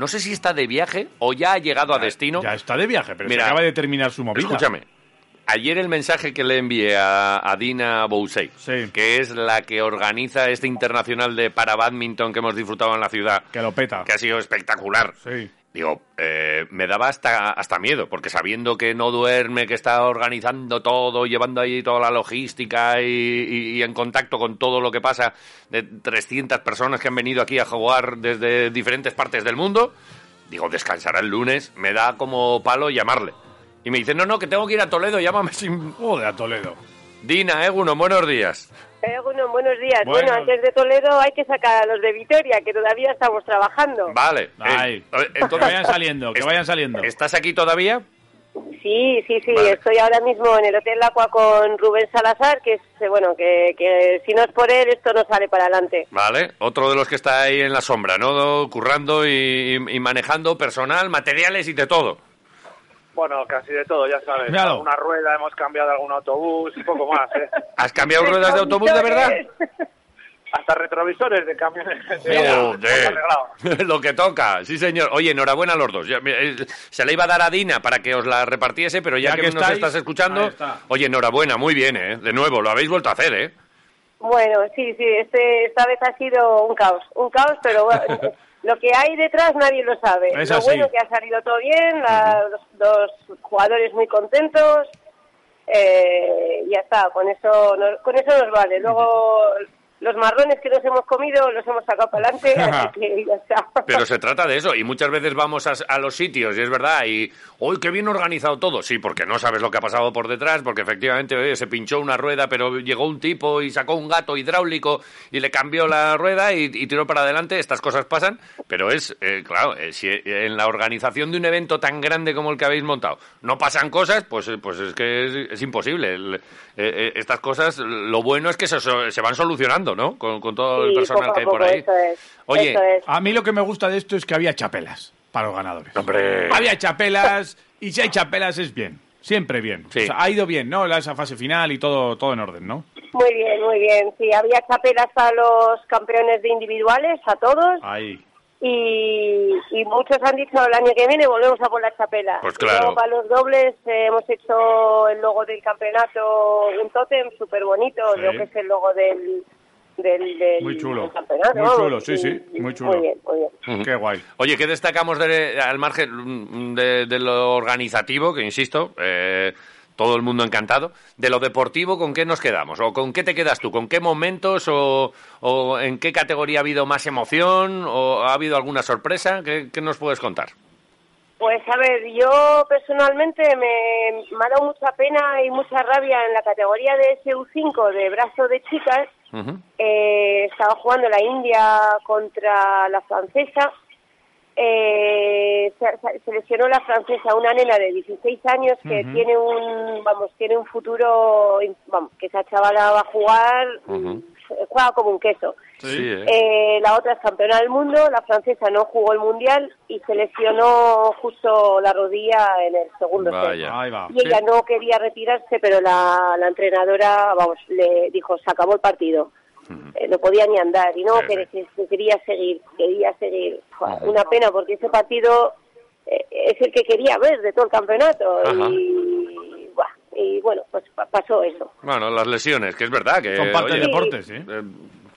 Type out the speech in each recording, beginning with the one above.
No sé si está de viaje o ya ha llegado a destino. Ya está de viaje, pero Mira, se acaba de terminar su movida. Escúchame. Ayer el mensaje que le envié a, a Dina Bousey, Sí. que es la que organiza este internacional de para badminton que hemos disfrutado en la ciudad, Que lo peta. que ha sido espectacular. Sí. Digo, eh, me daba hasta, hasta miedo, porque sabiendo que no duerme, que está organizando todo, llevando ahí toda la logística y, y- y en contacto con todo lo que pasa, de 300 personas que han venido aquí a jugar desde diferentes partes del mundo, digo, descansará el lunes, me da como palo llamarle. Y me dice, no, no, que tengo que ir a Toledo, llámame sin... Joder, a Toledo. Dina, Eguno, buenos días. Eh, bueno, buenos días. Bueno. Bueno, antes de Toledo hay que sacar a los de Vitoria, que todavía estamos trabajando. Vale. Ay, eh, que entonces, vayan saliendo, que vayan saliendo. ¿Estás aquí todavía? Sí, sí, sí. Vale. Estoy ahora mismo en el Hotel Aqua con Rubén Salazar, que es, eh, bueno, que, que si no es por él esto no sale para adelante. Vale, otro de los que está ahí en la sombra, ¿no? Currando y, y manejando personal, materiales y de todo. Bueno, casi de todo, ya sabes. Míralo. Una rueda, hemos cambiado algún autobús y poco más, ¿eh? ¿Has cambiado ruedas de autobús de verdad? Hasta retrovisores de camiones. de-. Lo que toca, sí señor. Oye, enhorabuena a los dos. Eh, Se la iba a dar a Dina para que os la repartiese, pero ya, Ya que, que nos estás escuchando, está. oye, enhorabuena, muy bien, ¿eh? De nuevo, lo habéis vuelto a hacer, ¿eh? Bueno, sí, sí, este, esta vez ha sido un caos. Un caos, pero bueno, lo que hay detrás nadie lo sabe. Es lo así. bueno que ha salido todo bien, la- los, los jugadores muy contentos. Eh, ya está, con eso, nos, con eso nos vale. Luego los marrones que nos hemos comido los hemos sacado para adelante, así que ya está. Pero se trata de eso, y muchas veces vamos a, a los sitios, y es verdad, y ¡uy, qué bien organizado todo! Sí, porque no sabes lo que ha pasado por detrás, porque efectivamente oye, se pinchó una rueda, pero llegó un tipo y sacó un gato hidráulico y le cambió la rueda y, y tiró para adelante. Estas cosas pasan, pero es, eh, claro, eh, si en la organización de un evento tan grande como el que habéis montado no pasan cosas, pues, eh, pues es que es, es imposible. El- eh, eh, estas cosas, lo bueno es que se, se van solucionando, ¿no? Con, con todo el Sí, personal que hay por poco, ahí. eso es, Oye, eso es. A mí lo que me gusta de esto es que había chapelas para los ganadores. Hombre. Había chapelas y si hay chapelas es bien. Siempre bien. Sí. O sea, ha ido bien, ¿no? La- Esa fase final y todo, todo en orden, ¿no? Muy bien, muy bien. Sí, había chapelas a los campeones de individuales, a todos. Ahí. Y, y muchos han dicho el año que viene volvemos a por la chapela. Pues claro. luego para los dobles eh, hemos hecho el logo del campeonato, un tótem súper bonito, Sí. lo que es el logo del, del, del- Muy chulo. del campeonato. Muy chulo, sí, sí, muy chulo. Muy bien, muy bien. Qué guay. Oye, ¿qué destacamos de- al margen de, de lo organizativo, que insisto, eh, todo el mundo encantado? De lo deportivo, ¿con qué nos quedamos? ¿O con qué te quedas tú? ¿Con qué momentos o, o en qué categoría ha habido más emoción? ¿O ha habido alguna sorpresa? ¿Qué, qué nos puedes contar? Pues a ver, yo personalmente me, me ha dado mucha pena y mucha rabia en la categoría de SU5 de brazo de chicas. Eh, estaba jugando la India contra la francesa. Eh, se, se- lesionó la francesa, una nena de 16 años que tiene un, vamos, tiene un futuro, vamos, que esa chavala va a jugar, Ujú. juega como un queso. Sí, ¿eh? Eh, la otra es campeona del mundo, la francesa no jugó el mundial y se lesionó justo la rodilla en el segundo set. Y ella no quería retirarse, pero la, la entrenadora, vamos, le dijo, se acabó el partido. Eh, no podía ni andar y no, Sí, que, sí. que- que quería seguir, quería seguir. Una pena porque ese partido eh, es el que quería ver de todo el campeonato Ajá. y, buah, y bueno, pues pa- pasó eso. Bueno, las lesiones, que es verdad que... Son parte oye, del deporte, sí. eh,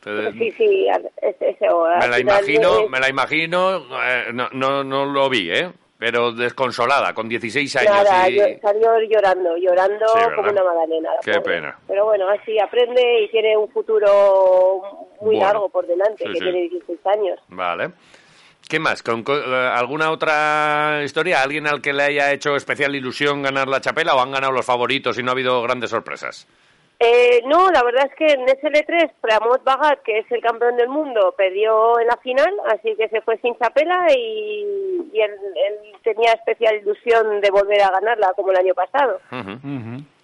te- Sí, sí, al- es- eso, al me la imagino, es- me la imagino, eh, no, no, no lo vi, ¿eh? Pero desconsolada, con 16 años Nada, y... yo- salió llorando, llorando como una magdalena. Qué pobre. pena. Pero bueno, así aprende y tiene un futuro muy Bueno, largo por delante, sí, que sí. tiene 16 años. Vale. ¿Qué más? ¿Con, co- eh, ¿Alguna otra historia? ¿Alguien al que le haya hecho especial ilusión ganar la chapela o han ganado los favoritos y no ha habido grandes sorpresas? Eh, no, la verdad es que en SL3, Pramod Bagat, que es el campeón del mundo, perdió en la final, así que se fue sin chapela y, y él, él tenía especial ilusión de volver a ganarla como el año pasado.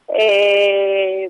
Eh,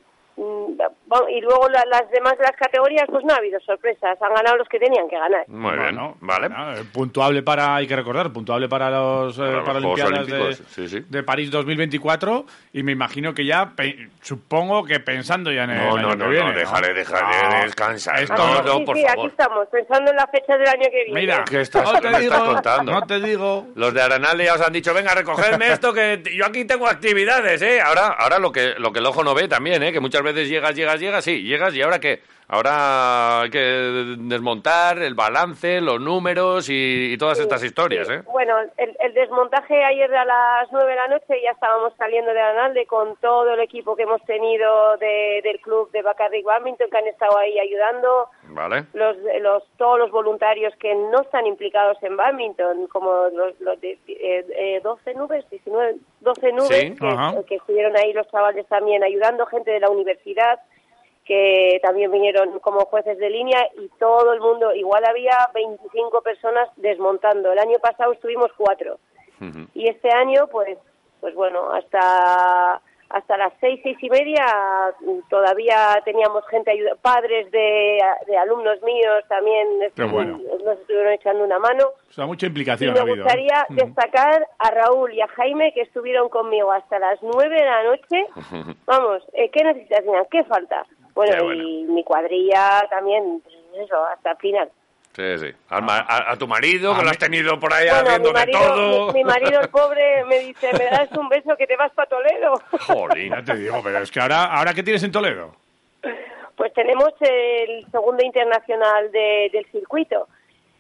y luego la- las demás de las categorías, pues no ha habido sorpresas, han ganado los que tenían que ganar. Muy bien, Bueno, vale. bueno, eh, puntuable para, hay que recordar, puntuable para los eh, Para los Paralimpiadas Juegos de, Olímpicos, sí, sí. de París 2024 y me imagino que ya, pe- supongo que pensando ya en el No, año no, que no, viene. no, déjale, déjale No, descansar. esto No, no- no, sí, por sí, aquí favor. estamos, pensando en la fecha del año que viene. Mira, ¿Qué estás- no te me digo, estás contando? no te digo. Los de Aranal ya os han dicho, venga, recogerme esto, que yo aquí tengo actividades, ¿eh? Ahora, ahora lo que lo que el ojo no ve también, ¿eh? Que muchas veces llegas, llegas, llegas, sí, llegas y ahora qué? Ahora hay que desmontar el balance, los números y, y todas Sí, estas historias, sí. ¿eh? Bueno, el, el desmontaje ayer a las nueve de la noche ya estábamos saliendo de Analde con todo el equipo que hemos tenido de- del club de Bacardi Badminton que han estado ahí ayudando, Vale. los, los todos los voluntarios que no están implicados en badminton, como los, los de eh, eh, 12 nubes, 19, 12 nubes Sí, que, ajá. que estuvieron ahí los chavales también ayudando, gente de la universidad que también vinieron como jueces de línea y todo el mundo, igual había 25 personas desmontando. El año pasado estuvimos cuatro y este año pues pues bueno hasta hasta las seis seis y media mm, todavía teníamos gente padres de, de alumnos míos también bueno. nos estuvieron echando una mano O sea, mucha y implicación me ha habido. ¿eh? gustaría Ujú. destacar a Raúl y a Jaime que estuvieron conmigo hasta las nueve de la noche vamos eh, qué necesitas qué falta bueno. y mi cuadrilla también pues eso hasta el final Sí, sí. Al ma- a, a tu marido, que lo has tenido por ahí bueno, haciendo mi marido, de todo. mi, mi marido, el pobre, me dice, ¿me das un beso que te vas para Toledo? Jolín. Te digo, pero es que ahora, ahora ¿qué tienes en Toledo? Pues tenemos el segundo internacional de- del circuito,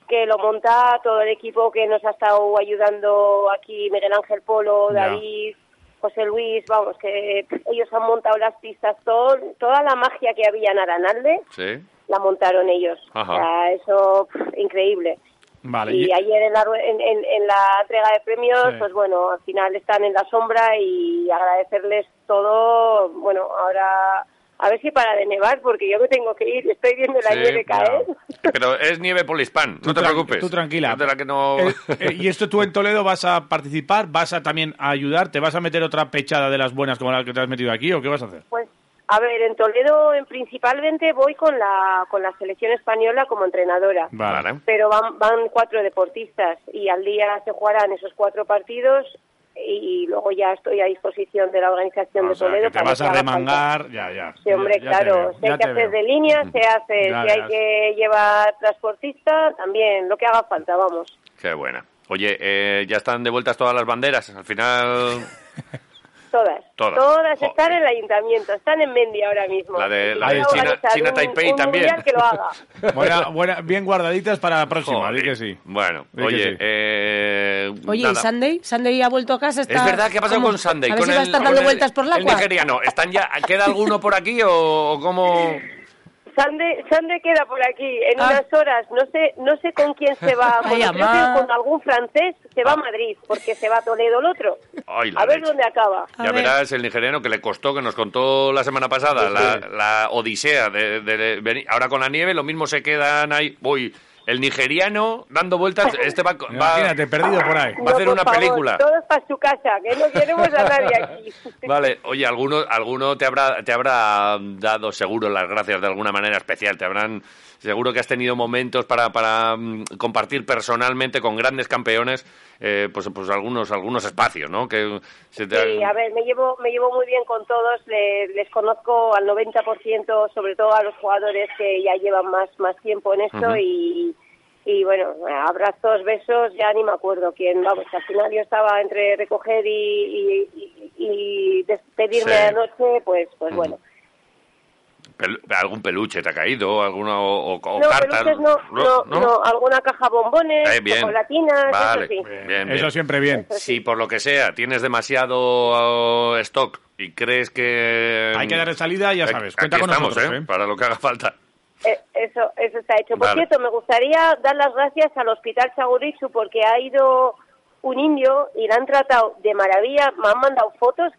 que lo monta todo el equipo que nos ha estado ayudando aquí, Miguel Ángel Polo, Ya. David, José Luis, vamos, que ellos han montado las pistas, todo, toda la magia que había en Aranalde Sí. La montaron ellos. Ajá. O sea, eso, pff, increíble. Vale. Y y- ayer en la, en, en- en la entrega de premios, Sí. pues bueno, al final están en la sombra y agradecerles todo. Bueno, ahora a ver si para de nevar, porque yo me tengo que ir, estoy viendo la Sí, nieve caer. Pero es nieve polispán, no te preocupes. tú tranquila. Es la que no... Eh, eh, y esto tú en Toledo vas a participar, vas a también a ayudar, te vas a meter otra pechada de las buenas como la que te has metido aquí o qué vas a hacer? Pues, a ver, en Toledo en principalmente voy con la, con la selección española como entrenadora. Vale. Pero van, van cuatro deportistas y al día se jugarán esos cuatro partidos y, luego ya estoy a disposición de la organización O de sea, Toledo. que te para vas que a falta. remangar, ya, ya. Sí, hombre, Ya- ya claro. que veo. de línea, se hace. Ya si hay que llevar transportista, también. Lo que haga falta, vamos. Qué buena. Oye, eh, ya están de vueltas todas las banderas. Al final, Todas. Todas. están Joder. en el ayuntamiento. Están en Mendy ahora mismo. La de- la de China- China Taipei un también. que lo haga. Buena, buena, bien guardaditas para la próxima, joder. di que sí. Bueno, Di oye, sí. eh, Oye, nada. ¿y Sunday? ¿Sunday ha vuelto a casa? Está... Es verdad, ¿qué ha pasado ¿Cómo? con Sunday? A ver con si va a el- estar dando el- vueltas por la El nigeriano. ¿Están ya, ¿Queda alguno por aquí o, o cómo...? Sande, Sande queda por aquí en Ah. unas horas. No sé, no sé con quién se va. Ay, con, creo que con algún francés se va Ah. a Madrid, porque se va a Toledo el otro. Ay, a ver leche. dónde acaba. A Ya ver. verás el nigeriano que le costó, que nos contó la semana pasada, la, la odisea de, de- de venir. Ahora con la nieve lo mismo se quedan ahí. Uy, el nigeriano dando vueltas, este va, va- Imagínate, perdido por ahí. Va a hacer por una favor, película. Todos para su casa, que no queremos a nadie aquí. Vale, oye, alguno, alguno te habrá, te habrá dado seguro las gracias de alguna manera especial, te habrán, seguro que has tenido momentos para, para mm, compartir personalmente con grandes campeones, eh, pues, pues algunos, algunos espacios, ¿no? Que se te Sí, a ver, me llevo, me llevo muy bien con todos, le- les conozco al 90%, sobre todo a los jugadores que ya llevan más, más tiempo en esto y, y bueno, abrazos, besos, ya ni me acuerdo quién, vamos, al final yo estaba entre recoger y, y, y- y despedirme Sí. anoche, pues, pues bueno. Pelu- algún peluche te ha caído, alguna o, o- o No, cartas. peluches no, no, no, alguna caja bombones, Eh, bien. chocolatinas, Vale, eso sí. bien, bien. Eso siempre bien. Si por lo que sea tienes demasiado eh, stock y crees que... Hay que darle salida, ya Aquí- sabes. Cuenta aquí con estamos, nosotros, ¿eh? ¿eh? Para lo que haga falta. Eh, Eso, eso está hecho. Por Vale. cierto, me gustaría dar las gracias al Hospital Chagurichu porque ha ido un indio y la han tratado de maravilla. Me han mandado fotos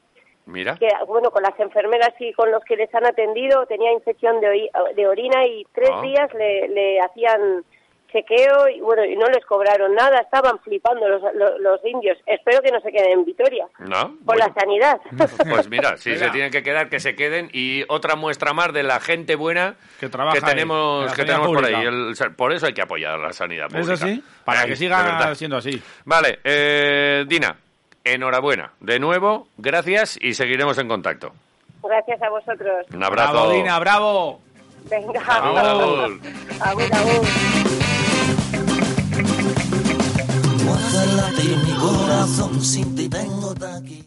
Mira. que bueno con las enfermeras y con los que les han atendido tenía infección de, de orina y tres Ah. días le, le hacían chequeo y bueno y no les cobraron nada estaban flipando los, los, los indios espero que no se queden en Vitoria ¿No? por Bueno. la sanidad Pues mira, si Mira. se tienen que quedar, que se queden. Y otra muestra más de la gente buena Que trabaja en tenemos, que tenemos por ahí. El- por eso hay que apoyar la sanidad pública. Eso sí, para Ay, que siga siendo así. Vale, eh, Dina, enhorabuena. De nuevo, gracias y seguiremos en contacto. gracias a vosotros Un abrazo. Bravo, Dina, bravo. venga mi corazón sin ti tengo taquilla.